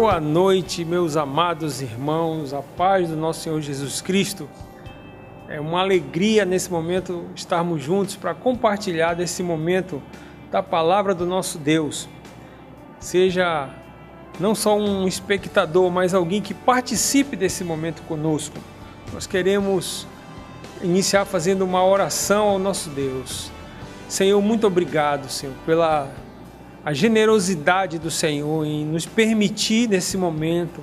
Boa noite, meus amados irmãos, a paz do nosso Senhor Jesus Cristo. É uma alegria nesse momento estarmos juntos para compartilhar desse momento da palavra do nosso Deus. Seja não só um espectador, mas alguém que participe desse momento conosco. Nós queremos iniciar fazendo uma oração ao nosso Deus. Senhor, muito obrigado, Senhor, pela a generosidade do Senhor em nos permitir nesse momento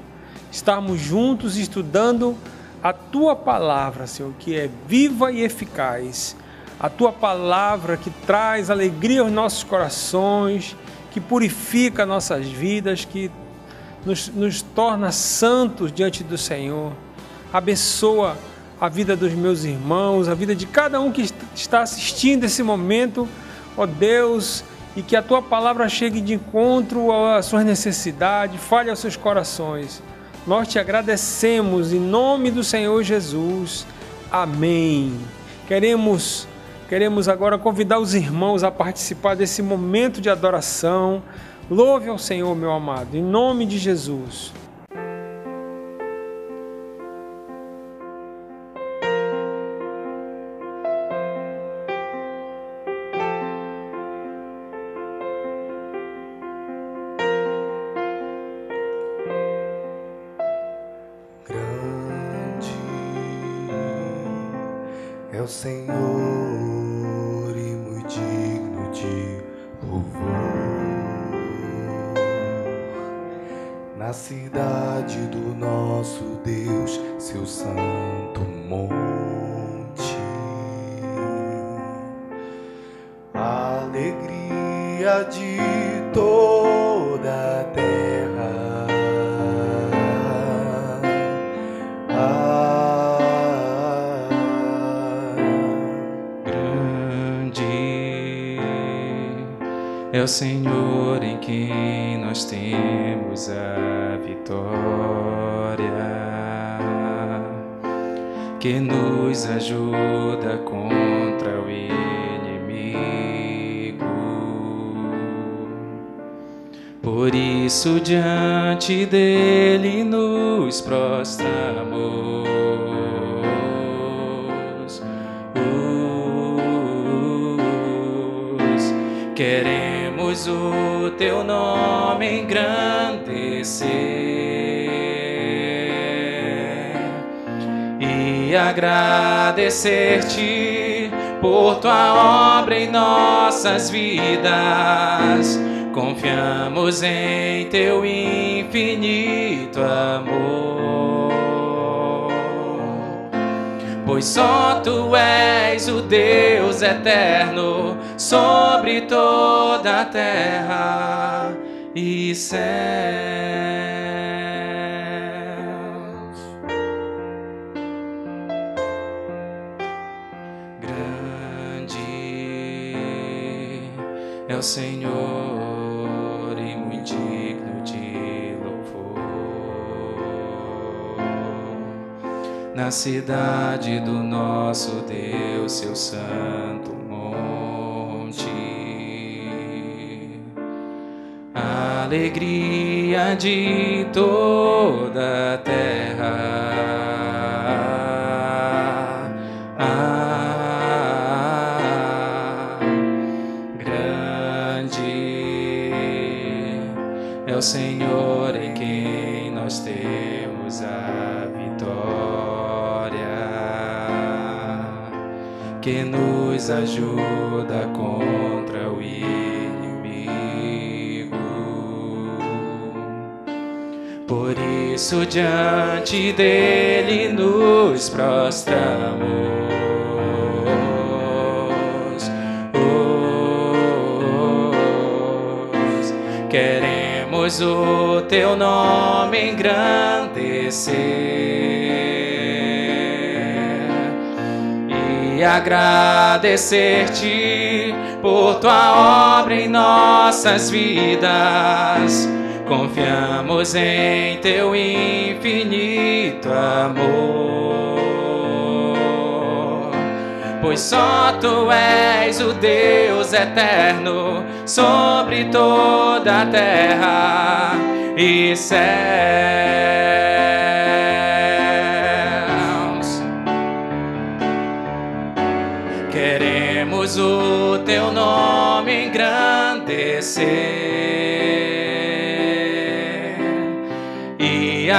estarmos juntos estudando a tua palavra, Senhor, que é viva e eficaz. A tua palavra que traz alegria aos nossos corações, que purifica nossas vidas, que nos, nos torna santos diante do Senhor. Abençoa a vida dos meus irmãos, a vida de cada um que está assistindo esse momento, ó Deus e que a tua palavra chegue de encontro às suas necessidades, fale aos seus corações. Nós te agradecemos em nome do Senhor Jesus. Amém. Queremos queremos agora convidar os irmãos a participar desse momento de adoração. Louve ao Senhor, meu amado, em nome de Jesus. O Senhor e muito digno de louvor. Na cidade do nosso Deus, seu santo monte, alegria de o Senhor em quem nós temos a vitória, que nos ajuda contra o inimigo. Por isso, diante dele nos prostramos. O teu nome engrandecer e agradecer-te por tua obra em nossas vidas. Confiamos em teu infinito amor pois só tu és o Deus eterno sobre toda a terra e céus. Grande é o Senhor e muito digno de louvor na cidade do nosso Deus, seu santo alegria de toda a terra. Ah, grande é o Senhor em quem nós temos a vitória, que nos ajuda contra o Por isso diante dele nos prostramos. queremos o teu nome engrandecer e agradecer-te por tua obra em nossas vidas confiamos em teu infinito amor. Pois só tu és o Deus eterno sobre toda a terra e céus. Queremos o teu nome engrandecer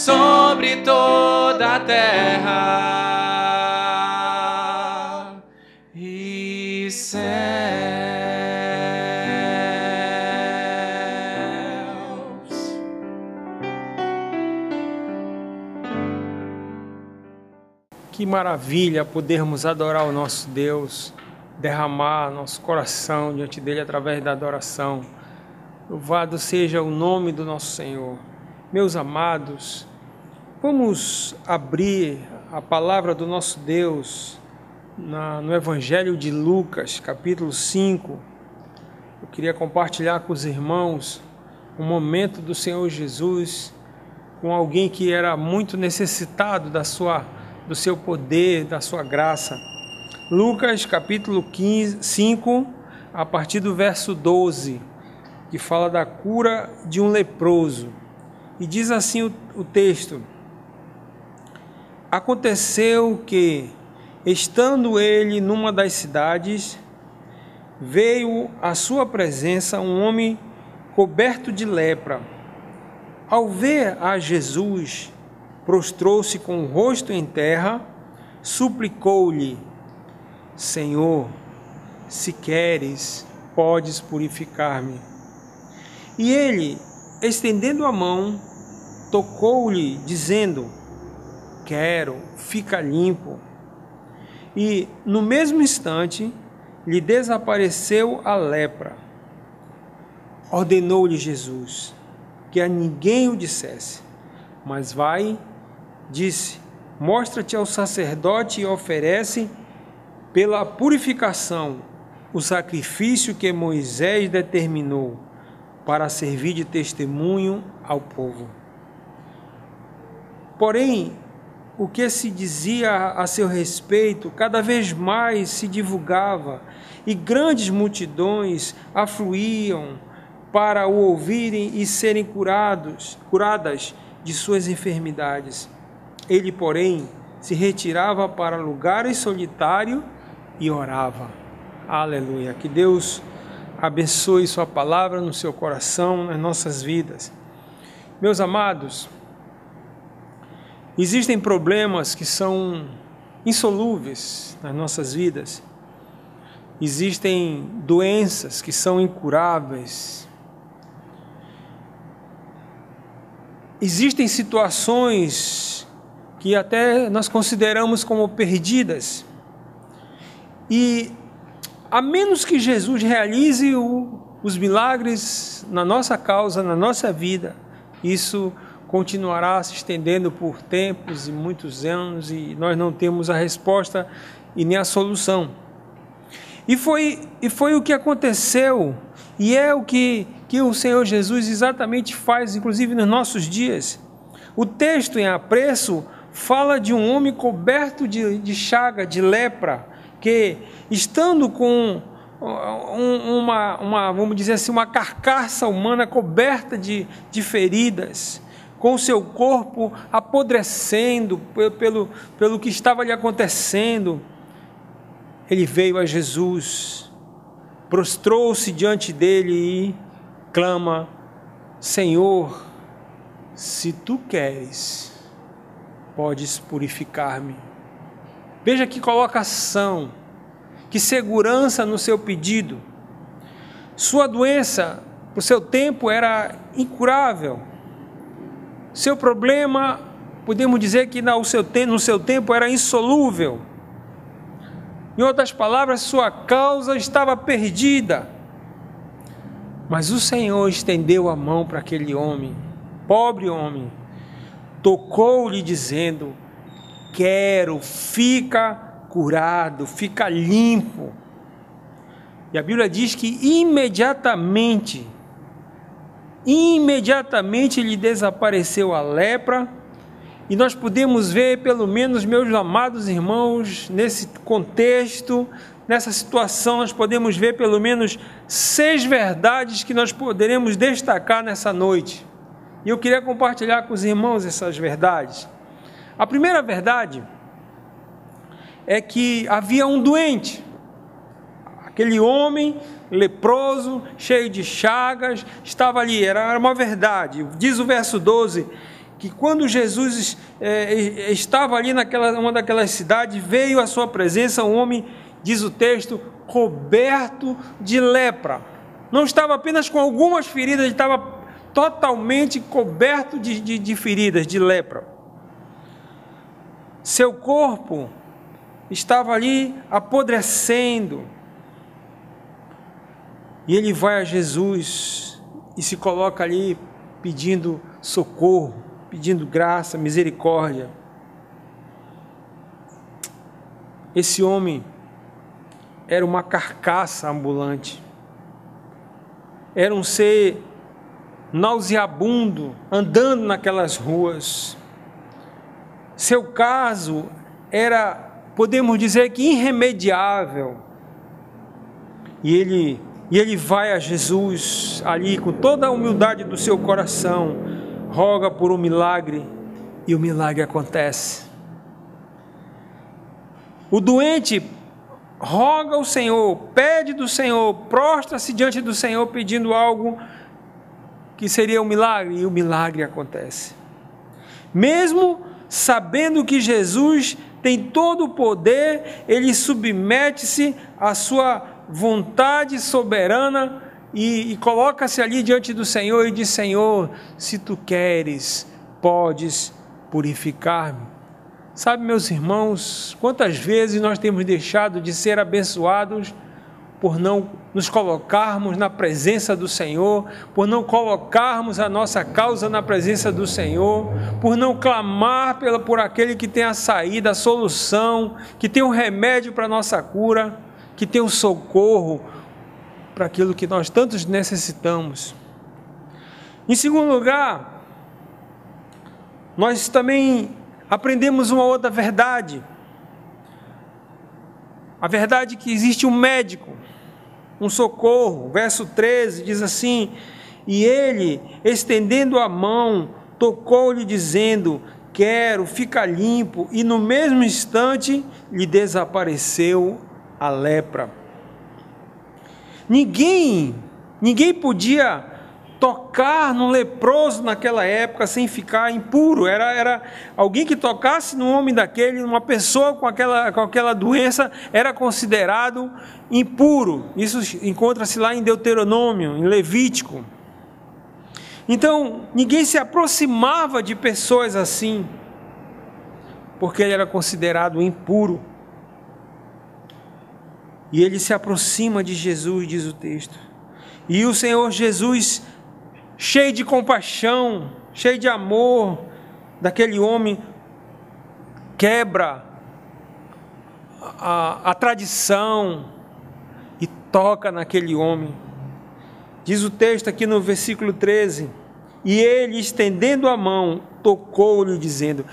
sobre toda a terra. E céus. Que maravilha podermos adorar o nosso Deus, derramar nosso coração diante dele através da adoração. Louvado seja o nome do nosso Senhor. Meus amados, vamos abrir a palavra do nosso Deus na, no Evangelho de Lucas, capítulo 5. Eu queria compartilhar com os irmãos um momento do Senhor Jesus com alguém que era muito necessitado da sua, do seu poder, da sua graça. Lucas capítulo 15, 5, a partir do verso 12, que fala da cura de um leproso. E diz assim o, o texto: Aconteceu que, estando ele numa das cidades, veio à sua presença um homem coberto de lepra. Ao ver a Jesus, prostrou-se com o rosto em terra, suplicou-lhe: Senhor, se queres, podes purificar-me. E ele, estendendo a mão, tocou-lhe, dizendo: Quero, fica limpo. E no mesmo instante lhe desapareceu a lepra. Ordenou-lhe Jesus que a ninguém o dissesse, mas vai, disse: Mostra-te ao sacerdote e oferece pela purificação o sacrifício que Moisés determinou para servir de testemunho ao povo. Porém, o que se dizia a seu respeito cada vez mais se divulgava e grandes multidões afluíam para o ouvirem e serem curados, curadas de suas enfermidades. Ele, porém, se retirava para lugares solitários e orava. Aleluia. Que Deus abençoe Sua palavra no seu coração, nas nossas vidas. Meus amados, existem problemas que são insolúveis nas nossas vidas. Existem doenças que são incuráveis. Existem situações que até nós consideramos como perdidas. E a menos que Jesus realize o, os milagres na nossa causa, na nossa vida, isso continuará se estendendo por tempos e muitos anos e nós não temos a resposta e nem a solução. E foi, e foi o que aconteceu, e é o que, que o Senhor Jesus exatamente faz, inclusive nos nossos dias. O texto em apreço fala de um homem coberto de, de chaga, de lepra, que estando com uma, uma, vamos dizer assim, uma carcaça humana coberta de, de feridas, com seu corpo apodrecendo pelo, pelo que estava lhe acontecendo, ele veio a Jesus, prostrou-se diante dele e clama: Senhor, se tu queres, podes purificar-me. Veja que colocação, que segurança no seu pedido. Sua doença, o seu tempo era incurável. Seu problema, podemos dizer que no seu, no seu tempo era insolúvel. Em outras palavras, sua causa estava perdida. Mas o Senhor estendeu a mão para aquele homem, pobre homem, tocou-lhe, dizendo: Quero, fica curado, fica limpo. E a Bíblia diz que imediatamente, imediatamente lhe desapareceu a lepra. E nós podemos ver, pelo menos, meus amados irmãos, nesse contexto, nessa situação, nós podemos ver pelo menos seis verdades que nós poderemos destacar nessa noite. E eu queria compartilhar com os irmãos essas verdades. A primeira verdade é que havia um doente, aquele homem leproso, cheio de chagas, estava ali, era uma verdade. Diz o verso 12 que quando Jesus é, estava ali naquela uma daquelas cidades, veio à sua presença um homem, diz o texto, coberto de lepra. Não estava apenas com algumas feridas, ele estava totalmente coberto de, de, de feridas, de lepra. Seu corpo estava ali apodrecendo. E ele vai a Jesus e se coloca ali pedindo socorro, pedindo graça, misericórdia. Esse homem era uma carcaça ambulante. Era um ser nauseabundo, andando naquelas ruas. Seu caso era, podemos dizer que irremediável. E ele, e ele vai a Jesus ali com toda a humildade do seu coração, roga por um milagre e o milagre acontece. O doente roga ao Senhor, pede do Senhor, prostra-se diante do Senhor pedindo algo que seria um milagre, e o milagre acontece. Mesmo sabendo que Jesus tem todo o poder, ele submete-se à sua vontade soberana e, e coloca-se ali diante do Senhor e diz: Senhor, se tu queres, podes purificar-me. Sabe, meus irmãos, quantas vezes nós temos deixado de ser abençoados por não nos colocarmos na presença do Senhor, por não colocarmos a nossa causa na presença do Senhor, por não clamar pela, por aquele que tem a saída, a solução, que tem o um remédio para a nossa cura, que tem um socorro para aquilo que nós tantos necessitamos. Em segundo lugar, nós também aprendemos uma outra verdade. A verdade é que existe um médico um socorro. Verso 13 diz assim: E ele, estendendo a mão, tocou-lhe, dizendo: Quero, fica limpo. E no mesmo instante lhe desapareceu a lepra. Ninguém, ninguém podia tocar no leproso naquela época sem ficar impuro. Era, era alguém que tocasse no homem daquele, uma pessoa com aquela, com aquela doença, era considerado impuro. Isso encontra-se lá em Deuteronômio, em Levítico. Então, ninguém se aproximava de pessoas assim, porque ele era considerado impuro. E ele se aproxima de Jesus, diz o texto. E o Senhor Jesus cheio de compaixão, cheio de amor, daquele homem, quebra a, a tradição e toca naquele homem. Diz o texto aqui no versículo 13: E ele, estendendo a mão, tocou-lhe, dizendo: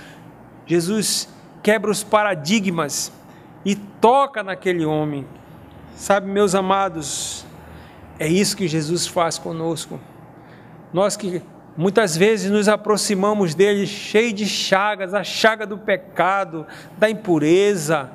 Jesus quebra os paradigmas e toca naquele homem. Sabe, meus amados, é isso que Jesus faz conosco. Nós que muitas vezes nos aproximamos dele cheio de chagas, a chaga do pecado, da impureza.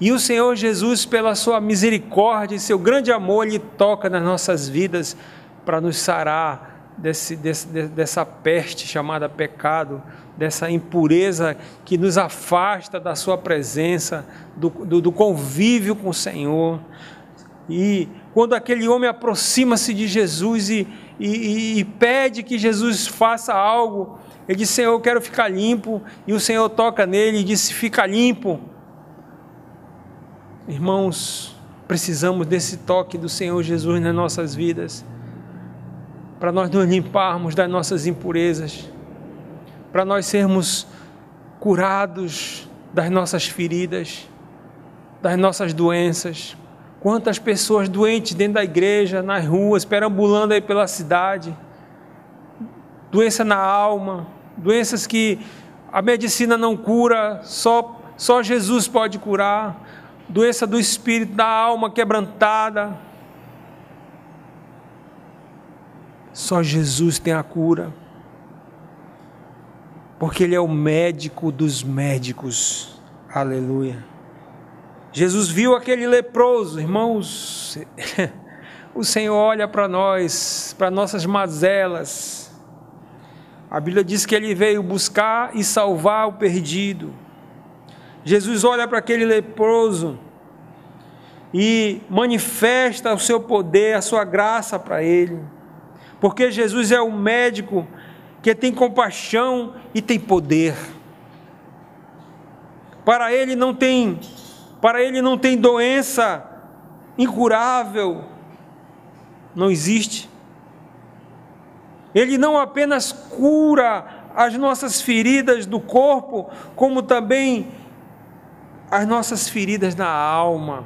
E o Senhor Jesus, pela sua misericórdia e seu grande amor, ele toca nas nossas vidas para nos sarar desse, desse, dessa peste chamada pecado, dessa impureza que nos afasta da sua presença, do, do, do convívio com o Senhor. E quando aquele homem aproxima-se de Jesus e, e, e, pede que Jesus faça algo, ele diz: Senhor, eu quero ficar limpo. E o Senhor toca nele e diz: Fica limpo. Irmãos, precisamos desse toque do Senhor Jesus nas nossas vidas, para nós nos limparmos das nossas impurezas, para nós sermos curados das nossas feridas, das nossas doenças. Quantas pessoas doentes dentro da igreja, nas ruas, perambulando aí pela cidade. Doença na alma, doenças que a medicina não cura, só, só Jesus pode curar. Doença do espírito, da alma quebrantada. Só Jesus tem a cura. Porque Ele é o médico dos médicos. Aleluia. Jesus viu aquele leproso, irmãos. O Senhor olha para nós, para nossas mazelas. A Bíblia diz que ele veio buscar e salvar o perdido. Jesus olha para aquele leproso e manifesta o seu poder, a sua graça para ele. Porque Jesus é o médico que tem compaixão e tem poder. Para ele não tem para ele não tem doença incurável, não existe. Ele não apenas cura as nossas feridas do corpo, como também as nossas feridas na alma.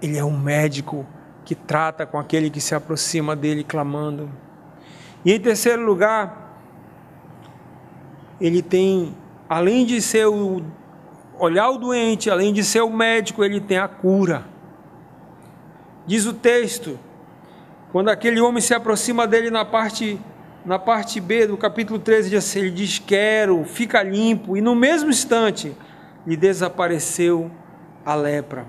Ele é um médico que trata com aquele que se aproxima dele clamando. E em terceiro lugar, ele tem além de ser o olhar o doente, além de ser o médico, ele tem a cura. Diz o texto, quando aquele homem se aproxima dele na parte na parte B do capítulo 13, assim, ele diz: Quero, fica limpo, e no mesmo instante lhe desapareceu a lepra.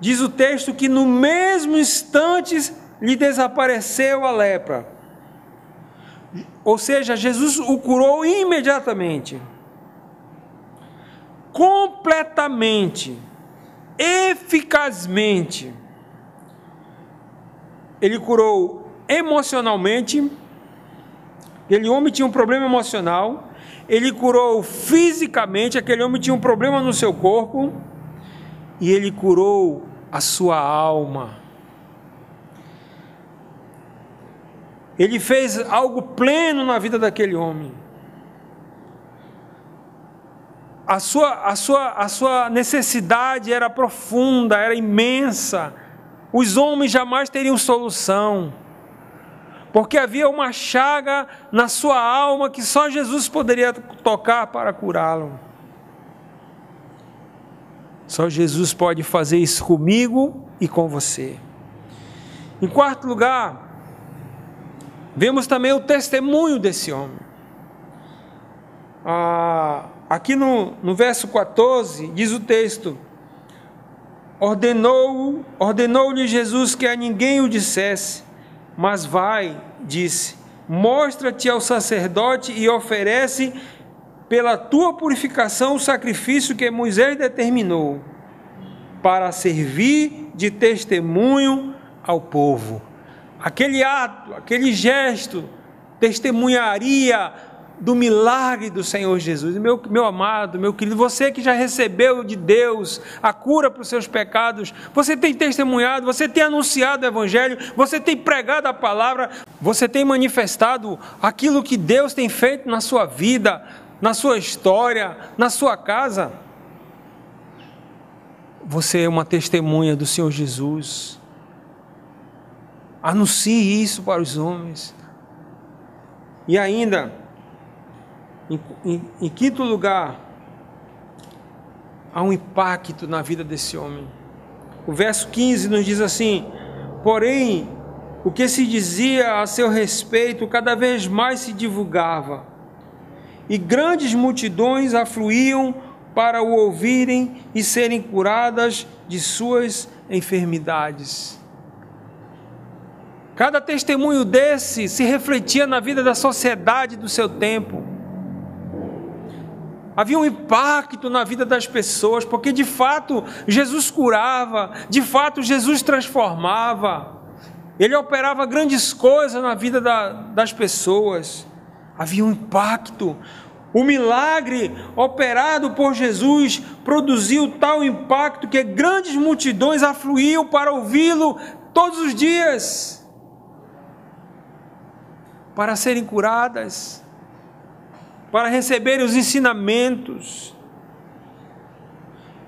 Diz o texto que no mesmo instante lhe desapareceu a lepra. Ou seja, Jesus o curou imediatamente, completamente, eficazmente. Ele curou emocionalmente, aquele homem tinha um problema emocional, ele curou fisicamente, aquele homem tinha um problema no seu corpo, e ele curou a sua alma. Ele fez algo pleno na vida daquele homem. A sua, a sua, a sua necessidade era profunda, era imensa. Os homens jamais teriam solução, porque havia uma chaga na sua alma que só Jesus poderia tocar para curá-lo. Só Jesus pode fazer isso comigo e com você. Em quarto lugar, Vemos também o testemunho desse homem. Ah, aqui no, no verso 14, diz o texto: Ordenou-lhe ordenou Jesus que a ninguém o dissesse, mas vai, disse, mostra-te ao sacerdote e oferece pela tua purificação o sacrifício que Moisés determinou, para servir de testemunho ao povo aquele ato, aquele gesto, testemunharia do milagre do Senhor Jesus. Meu, meu amado, meu querido, você que já recebeu de Deus a cura para os seus pecados, você tem testemunhado, você tem anunciado o Evangelho, você tem pregado a palavra, você tem manifestado aquilo que Deus tem feito na sua vida, na sua história, na sua casa. Você é uma testemunha do Senhor Jesus. Anuncie isso para os homens. E ainda, em, em, em quinto lugar, há um impacto na vida desse homem. O verso 15 nos diz assim: Porém, o que se dizia a seu respeito cada vez mais se divulgava, e grandes multidões afluíam para o ouvirem e serem curadas de suas enfermidades. Cada testemunho desse se refletia na vida da sociedade do seu tempo. Havia um impacto na vida das pessoas, porque de fato Jesus curava, de fato Jesus transformava, ele operava grandes coisas na vida da, das pessoas. Havia um impacto. O milagre operado por Jesus produziu tal impacto que grandes multidões afluíam para ouvi-lo todos os dias. Para serem curadas, para receberem os ensinamentos.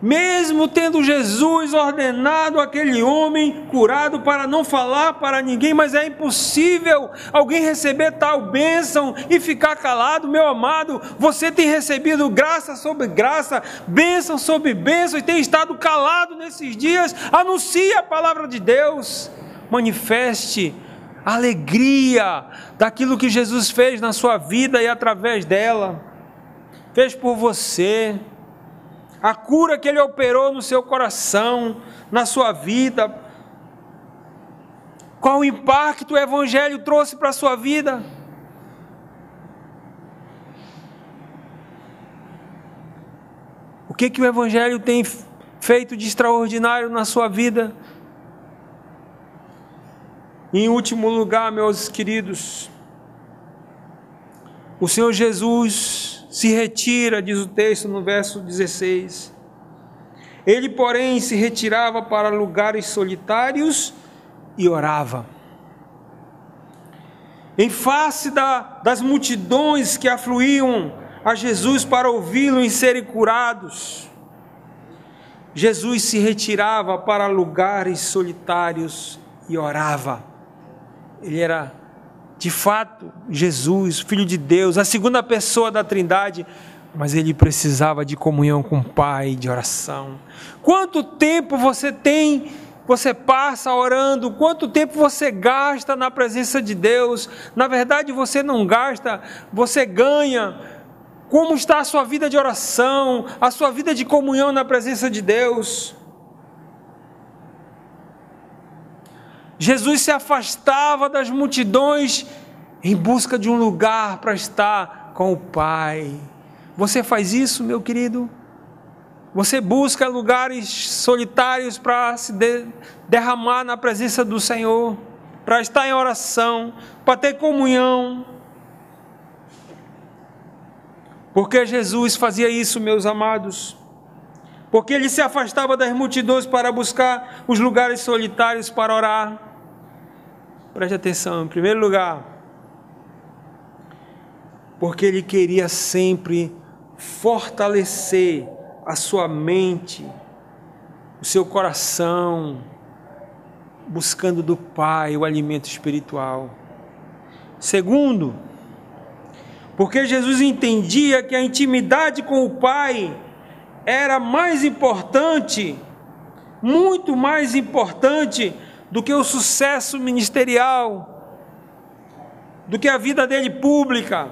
Mesmo tendo Jesus ordenado aquele homem curado para não falar para ninguém, mas é impossível alguém receber tal bênção e ficar calado, meu amado. Você tem recebido graça sobre graça, bênção sobre bênção e tem estado calado nesses dias. Anuncie a palavra de Deus, manifeste alegria daquilo que Jesus fez na sua vida e através dela, fez por você a cura que Ele operou no seu coração, na sua vida. Qual impacto o Evangelho trouxe para a sua vida? O que, que o Evangelho tem feito de extraordinário na sua vida? Em último lugar, meus queridos, o Senhor Jesus se retira, diz o texto no verso 16. Ele, porém, se retirava para lugares solitários e orava. Em face da, das multidões que afluíam a Jesus para ouvi-lo e serem curados, Jesus se retirava para lugares solitários e orava. Ele era de fato, Jesus, Filho de Deus, a segunda pessoa da Trindade, mas ele precisava de comunhão com o Pai, de oração. Quanto tempo você tem, você passa orando, quanto tempo você gasta na presença de Deus? Na verdade, você não gasta, você ganha. Como está a sua vida de oração, a sua vida de comunhão na presença de Deus? Jesus se afastava das multidões em busca de um lugar para estar com o Pai. Você faz isso, meu querido? Você busca lugares solitários para se de, derramar na presença do Senhor, para estar em oração, para ter comunhão. Porque Jesus fazia isso, meus amados porque ele se afastava das multidões para buscar os lugares solitários para orar. Preste atenção, em primeiro lugar, porque ele queria sempre fortalecer a sua mente, o seu coração, buscando do Pai o alimento espiritual. Segundo, porque Jesus entendia que a intimidade com o Pai era mais importante, muito mais importante do que o sucesso ministerial, do que a vida dele pública.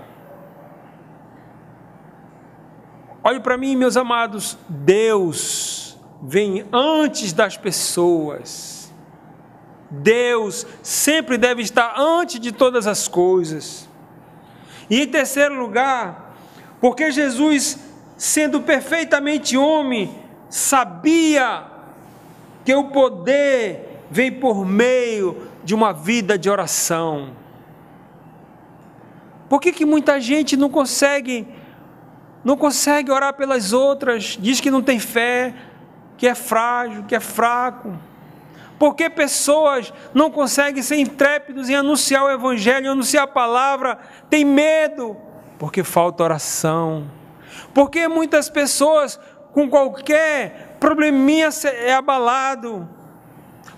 Olhe para mim, meus amados, Deus vem antes das pessoas. Deus sempre deve estar antes de todas as coisas. E em terceiro lugar, porque Jesus sendo perfeitamente homem, sabia que o poder vem por meio de uma vida de oração. Por que, que muita gente não consegue não consegue orar pelas outras, diz que não tem fé, que é frágil, que é fraco? Por que pessoas não conseguem ser intrépidos em anunciar o evangelho, anunciar a palavra, tem medo? Porque falta oração porque muitas pessoas, com qualquer probleminha, é abalado,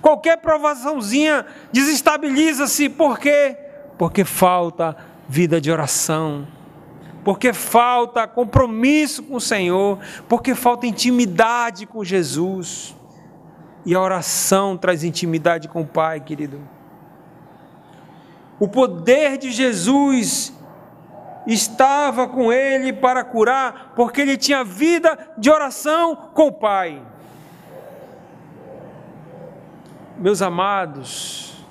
qualquer provaçãozinha desestabiliza-se. Por quê? Porque falta vida de oração, porque falta compromisso com o Senhor, porque falta intimidade com Jesus. E a oração traz intimidade com o Pai, querido. O poder de Jesus estava com ele para curar, porque ele tinha vida de oração com o Pai. Meus amados,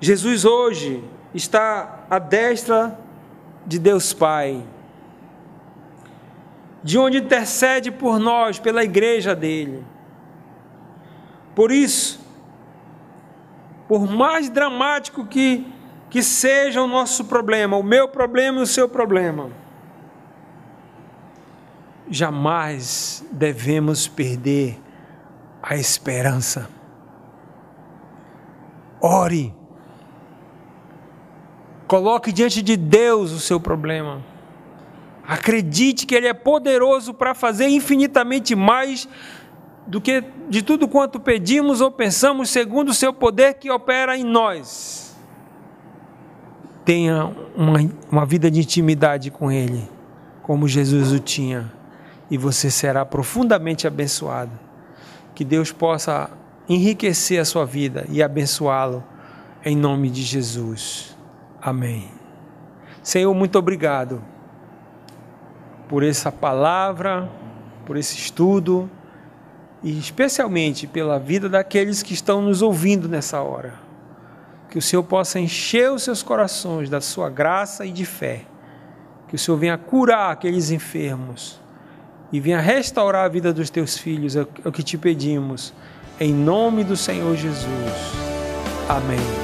Jesus hoje está à destra de Deus Pai, de onde intercede por nós, pela igreja dele. Por isso, por mais dramático que que seja o nosso problema, o meu problema e o seu problema. Jamais devemos perder a esperança. Ore, Coloque diante de Deus o seu problema. Acredite que Ele é poderoso para fazer infinitamente mais do que de tudo quanto pedimos ou pensamos, segundo o seu poder que opera em nós. Tenha uma, uma vida de intimidade com Ele, como Jesus o tinha, e você será profundamente abençoado. Que Deus possa enriquecer a sua vida e abençoá-lo, em nome de Jesus. Amém. Senhor, muito obrigado por essa palavra, por esse estudo e especialmente pela vida daqueles que estão nos ouvindo nessa hora. Que o Senhor possa encher os seus corações da sua graça e de fé. Que o Senhor venha curar aqueles enfermos e venha restaurar a vida dos teus filhos, é o que te pedimos. Em nome do Senhor Jesus. Amém.